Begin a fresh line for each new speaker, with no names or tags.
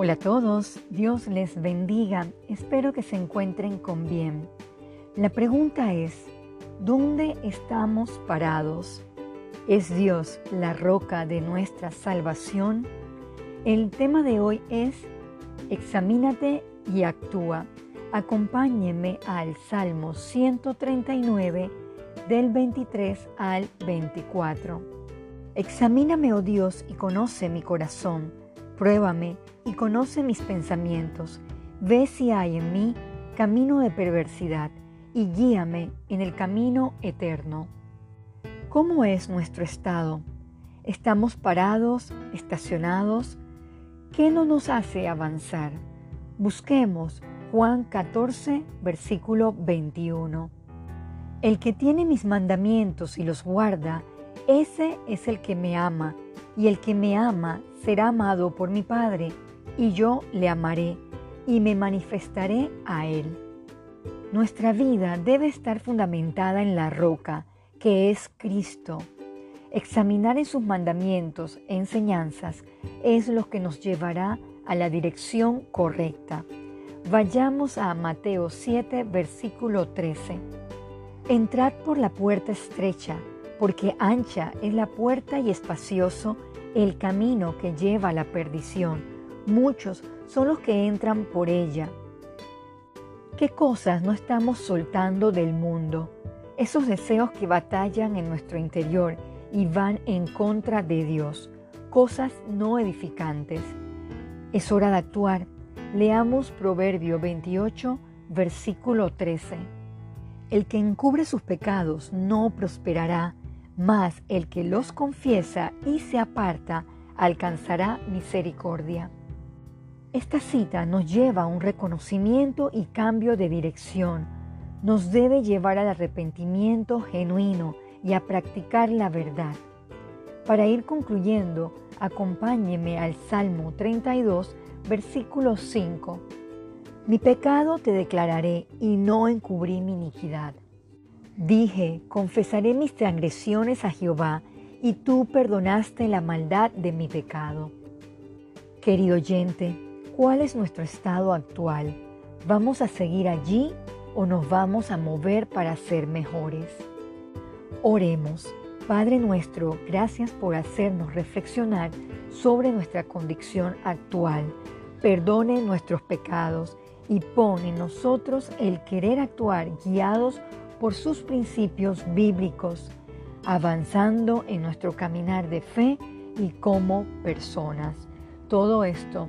Hola a todos, Dios les bendiga, espero que se encuentren con bien. La pregunta es, ¿dónde estamos parados? ¿Es Dios la roca de nuestra salvación? El tema de hoy es, examínate y actúa. Acompáñenme al Salmo 139 del 23 al 24. Examíname, oh Dios, y conoce mi corazón. Pruébame y conoce mis pensamientos. Ve si hay en mí camino de perversidad y guíame en el camino eterno. ¿Cómo es nuestro estado? ¿Estamos parados, estacionados? ¿Qué no nos hace avanzar? Busquemos Juan 14, versículo 21. El que tiene mis mandamientos y los guarda, ese es el que me ama, y el que me ama será amado por mi Padre, y yo le amaré y me manifestaré a él. Nuestra vida debe estar fundamentada en la roca, que es Cristo. Examinar en sus mandamientos e enseñanzas es lo que nos llevará a la dirección correcta. Vayamos a Mateo 7, versículo 13. Entrad por la puerta estrecha, porque ancha es la puerta y espacioso el camino que lleva a la perdición. Muchos son los que entran por ella. ¿Qué cosas no estamos soltando del mundo? Esos deseos que batallan en nuestro interior y van en contra de Dios. Cosas no edificantes. Es hora de actuar Leamos Proverbio 28, versículo 13. El que encubre sus pecados no prosperará, mas el que los confiesa y se aparta alcanzará misericordia. Esta cita nos lleva a un reconocimiento y cambio de dirección. Nos debe llevar al arrepentimiento genuino y a practicar la verdad. Para ir concluyendo, acompáñeme al Salmo 32, Versículo 5. Mi pecado te declararé y no encubrí mi iniquidad. Dije, confesaré mis transgresiones a Jehová, y tú perdonaste la maldad de mi pecado. Querido oyente, ¿cuál es nuestro estado actual? ¿Vamos a seguir allí o nos vamos a mover para ser mejores? Oremos. Padre nuestro, gracias por hacernos reflexionar sobre nuestra condición actual perdone nuestros pecados y pone en nosotros el querer actuar guiados por sus principios bíblicos, avanzando en nuestro caminar de fe y como personas. Todo esto